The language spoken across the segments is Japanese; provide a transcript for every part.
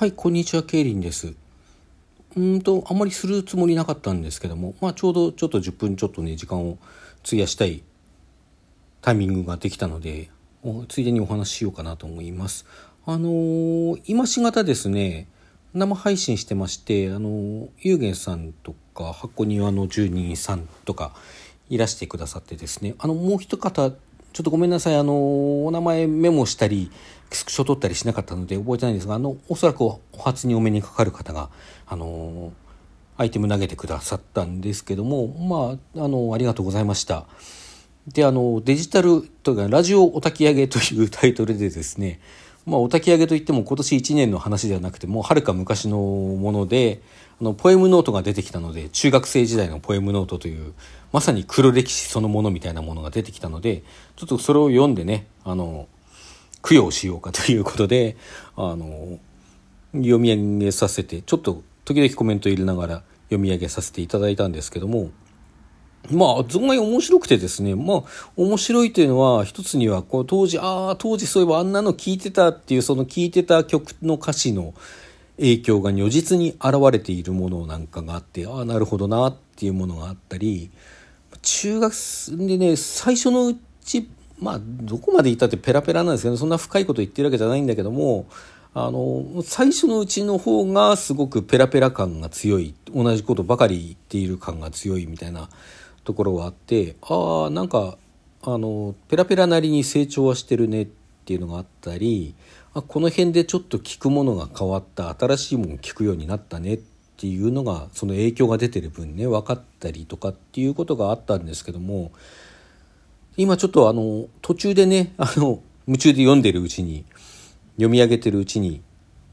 はい、こんにちは、ケイリンです。うんと、あんまりするつもりなかったんですけども、まあ、ちょうどちょっと10分ちょっとね、時間を費やしたいタイミングができたので、ついでにお話ししようかなと思います。あのー今しがたですね、生配信してまして、あのー、ゆうげんさんとか、箱庭の住人さんとか、いらしてくださってですね、あの、もう一方、ちょっとごめんなさい、あのお名前メモしたり、スクショ取ったりしなかったので覚えてないんですが、あの、おそらくお初にお目にかかる方が、あのアイテム投げてくださったんですけども、まあ、あの、ありがとうございました。で、あの、デジタルというか、ラジオお焚き上げというタイトルでですね、まあ、お焚き上げといっても今年1年の話ではなくて、もうはるか昔のもので、あの、ポエムノートが出てきたので、中学生時代のポエムノートという、まさに黒歴史そのものみたいなものが出てきたので、ちょっとそれを読んでね、あの、供養しようかということで、あの、読み上げさせて、ちょっと時々コメント入れながら読み上げさせていただいたんですけども、まあ、存外面白くてですね、まあ、面白いというのは、一つには、こう、当時、ああ、当時そういえばあんなの聞いてたっていう、その聞いてた曲の歌詞の影響が如実に現れているものなんかがあって、ああ、なるほどなっていうものがあったり、中学でね、最初のうち、まあ、どこまで言ったってペラペラなんですけど、そんな深いこと言ってるわけじゃないんだけども、あの、最初のうちの方がすごくペラペラ感が強い、同じことばかり言っている感が強いみたいなところはあって、ああ、んか、あの、ペラペラなりに成長はしてるねっていうのがあったり、あこの辺でちょっと聞くものが変わった、新しいものを聞くようになったねっていうのが、その影響が出てる分ね、分かったりとかっていうことがあったんですけども、今ちょっとあの途中でねあの夢中で読んでるうちに読み上げてるうちに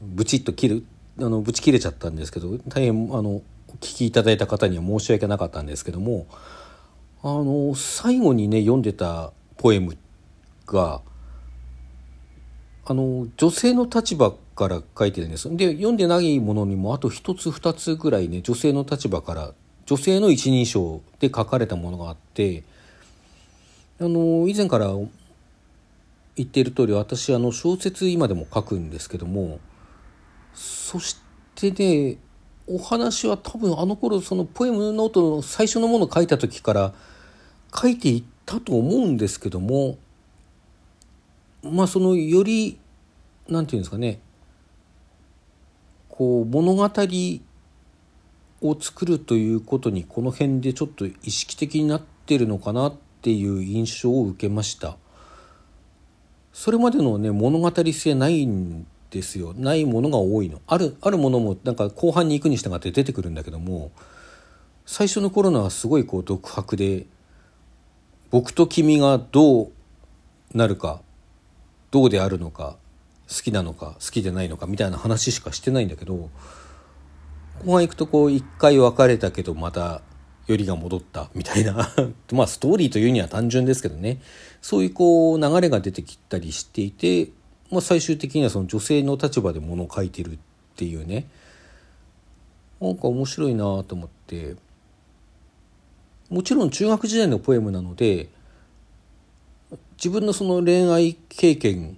ブチッと切るあのブチ切れちゃったんですけど大変あのお聞きいただいた方には申し訳なかったんですけどもあの最後にね読んでたポエムがあの女性の立場から書いてるんですで読んでないものにもあと一つ二つぐらいね女性の立場から女性の一人称で書かれたものがあってあの以前から言っている通り私あの小説今でも書くんですけどもそしてねお話は多分あの頃そのポエムノートの最初のものを書いた時から書いていったと思うんですけどもまあそのよりなんていうんですかねこう物語を作るということにこの辺でちょっと意識的になってるのかなっていう印象を受けました。それまでのね物語性ないんですよ。ないものが多いの。あるあるものもなんか後半に行くに従って出てくるんだけども最初の頃のはすごいこう独白で僕と君がどうなるかどうであるのか好きなのか好きでないのかみたいな話しかしてないんだけど後半行くとこう一回別れたけどまたよりが戻ったみたいな。まあストーリーというには単純ですけどね。そういうこう流れが出てきたりしていて、まあ、最終的にはその女性の立場でものを書いてるっていうね。なんか面白いなと思って。もちろん中学時代のポエムなので自分のその恋愛経験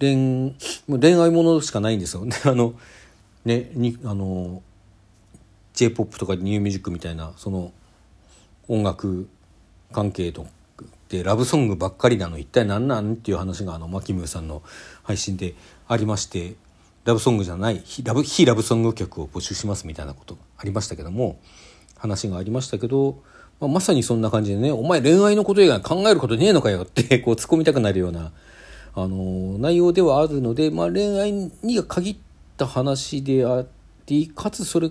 恋恋愛ものしかないんですよ。ねあのねにあの J−POP とかニューミュージックみたいなその音楽関係とでラブソングばっかりなの。一体何なん？っていう話があのマキムーさんの配信でありましてラブソングじゃない非ラブ非ラブソング曲を募集しますみたいなことがありましたけども話がありましたけど、まあ、まさにそんな感じでね「お前恋愛のこと以外考えることねえのかよ」って こう突っ込みたくなるようなあの内容ではあるので、まあ、恋愛に限った話でありかつそれ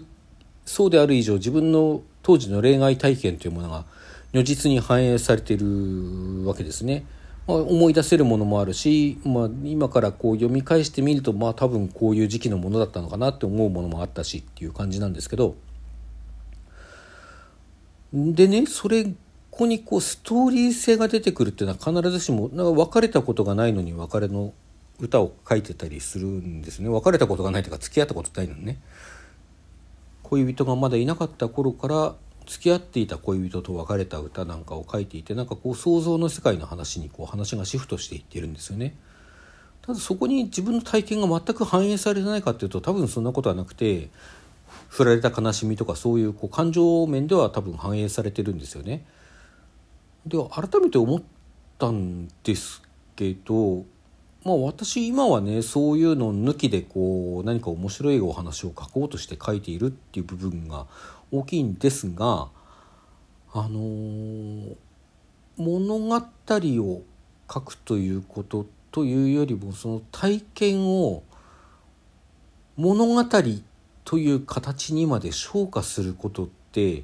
そうである以上自分の当時の恋愛体験というものが如実に反映されているわけですね。まあ、思い出せるものもあるし、まあ、今からこう読み返してみるとまあ多分こういう時期のものだったのかなって思うものもあったしっていう感じなんですけど。でねそれここにこうストーリー性が出てくるっていうのは必ずしもなんか別れたことがないのに別れの歌を書いてたりするんですね。別れたことがないというか付き合ったことないのにね。恋人がまだいなかった頃から付き合っていた恋人と別れた歌なんかを書いていてなんかこう想像の世界の話にこう話がシフトしていってるんですよね。ただそこに自分の体験が全く反映されてないかっていうと多分そんなことはなくて振られた悲しみとかそういうこう感情面では多分反映されてるんですよね。では改めて思ったんですけどまあ私今はねそういうの抜きでこう何か面白いお話を書こうとして書いているっていう部分が大きいんですがあのー、物語を書くということというよりもその体験を物語という形にまで昇華することって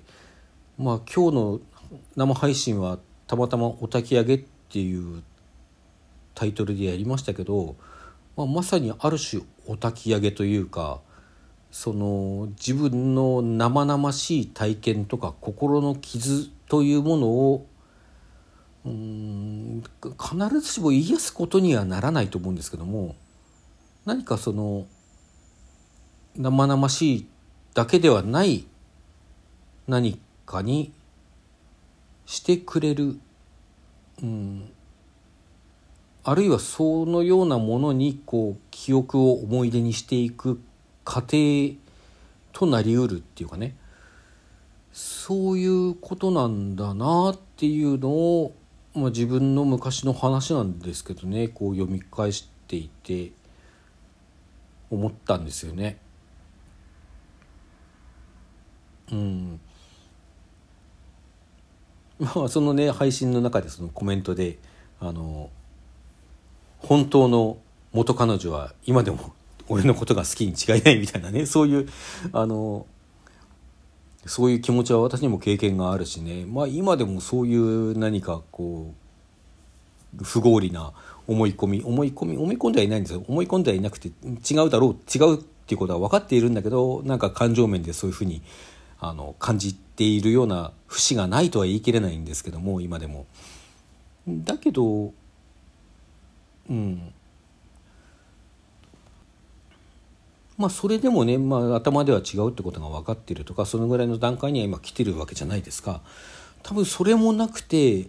まあ今日の生配信はたまたま「お焚き上げ」っていうタイトルでやりましたけど、まあ、まさにある種お焚き上げというかその自分の生々しい体験とか心の傷というものをうん必ずしも癒すことにはならないと思うんですけども何かその生々しいだけではない何かにしてくれる、うん、あるいはそのようなものにこう記憶を思い出にしていく。過程となりうるっていうかねそういうことなんだなっていうのを、まあ、自分の昔の話なんですけどねこう読み返していて思ったんですよね。うん、まあそのね配信の中でそのコメントであの本当の元彼女は今でも俺のことが好きに違いないみたいなね そういうあのそういう気持ちは私にも経験があるしね。まあ今でもそういう何かこう不合理な思い込み思い込み思い込んではいないんですよ。思い込んではいなくて違うだろう違うっていうことは分かっているんだけどなんか感情面でそういうふうにあの感じているような節がないとは言い切れないんですけども今でも。だけどうん。まあそれでもね、まあ、頭では違うってことが分かってるとかそのぐらいの段階には今来てるわけじゃないですか。多分それもなくて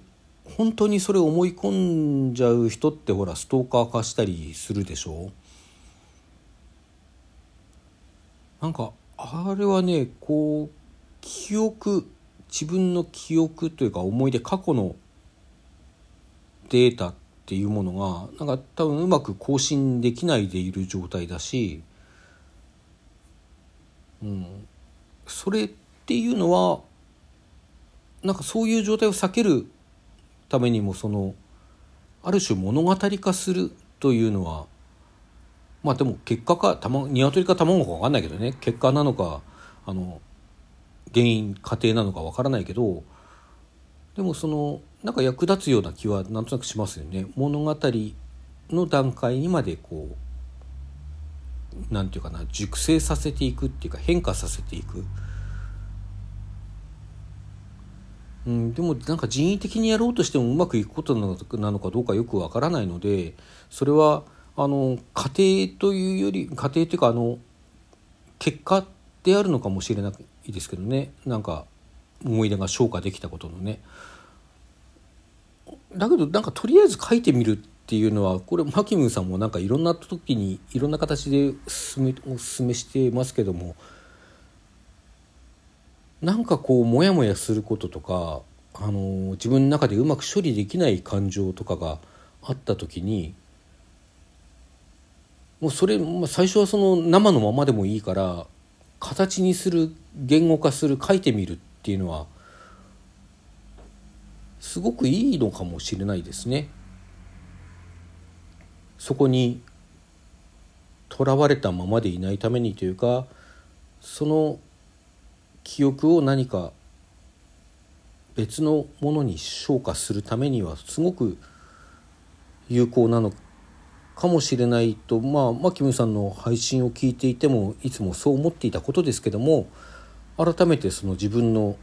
本当にそれを思い込んじゃう人ってほらストーカー化したりするでしょ。なんかあれはねこう記憶自分の記憶というか思い出過去のデータっていうものがなんか多分うまく更新できないでいる状態だし、それっていうのはなんかそういう状態を避けるためにもそのある種物語化するというのはまあでも結果か鶏か卵か分かんないけどね結果なのかあの原因過程なのか分からないけどでもそのなんか役立つような気はなんとなくしますよね。物語の段階にまでこうなんていうかな熟成させていくっていうか変化させていく、うん、でもなんか人為的にやろうとしてもうまくいくことなのかどうかよくわからないのでそれはあの家庭というより家庭というかあの結果であるのかもしれないですけどねなんか思い出が消化できたことのね。だけどなんかとりあえず書いてみるってていうのはこれマキムさんもなんかいろんな時にいろんな形でおすすめしてますけどもなんかこうモヤモヤすることとか、あの自分の中でうまく処理できない感情とかがあった時にもうそれ、まあ、最初はその生のままでもいいから形にする言語化する書いてみるっていうのはすごくいいのかもしれないですね。そこにとらわれたままでいないためにというかその記憶を何か別のものに昇華するためにはすごく有効なのかもしれないとまあマキムさんの配信を聞いていてもいつもそう思っていたことですけども改めてその自分の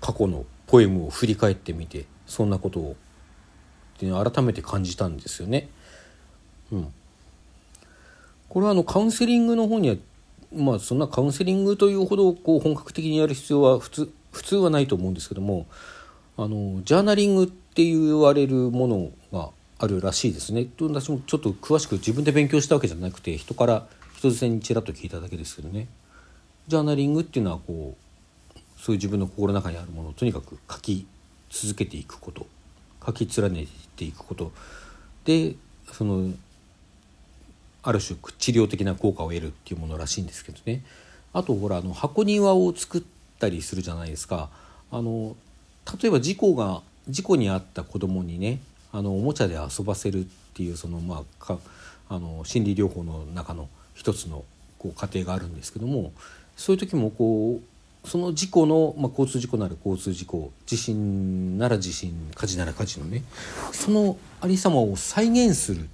過去のポエムを振り返ってみてそんなことをっていうのを改めて感じたんですよね。うん、これはあのカウンセリングの方にはまあそんなカウンセリングというほどこう本格的にやる必要は普通普通はないと思うんですけどもあのジャーナリングって言われるものがあるらしいですね。私もちょっと詳しく自分で勉強したわけじゃなくて人から人づてにちらっと聞いただけですけどね。ジャーナリングっていうのはこうそういう自分の心の中にあるものをとにかく書き続けていくこと書き連ねていくことでそのある種治療的な効果を得るっていうものらしいんですけどね。あとほらあの箱庭を作ったりするじゃないですか。あの例えば事故が事故に遭った子供にねあのおもちゃで遊ばせるっていうそのまあかあの心理療法の中の一つのこう過程があるんですけどもそういう時もこうその事故の、まあ、交通事故なら交通事故地震なら地震火事なら火事のねそのありさまを再現する